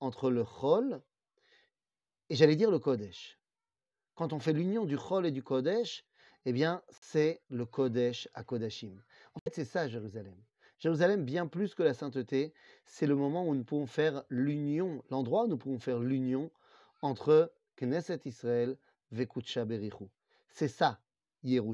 entre le Chol et j'allais dire le Kodesh. Quand on fait l'union du Chol et du Kodesh, eh bien, c'est le Kodesh à Kodashim. En fait, c'est ça Jérusalem. Jérusalem, bien plus que la sainteté, c'est le moment où nous pouvons faire l'union, l'endroit où nous pouvons faire l'union entre Knesset Israël, Vekutsha Berichu. C'est ça, Yerushalayim.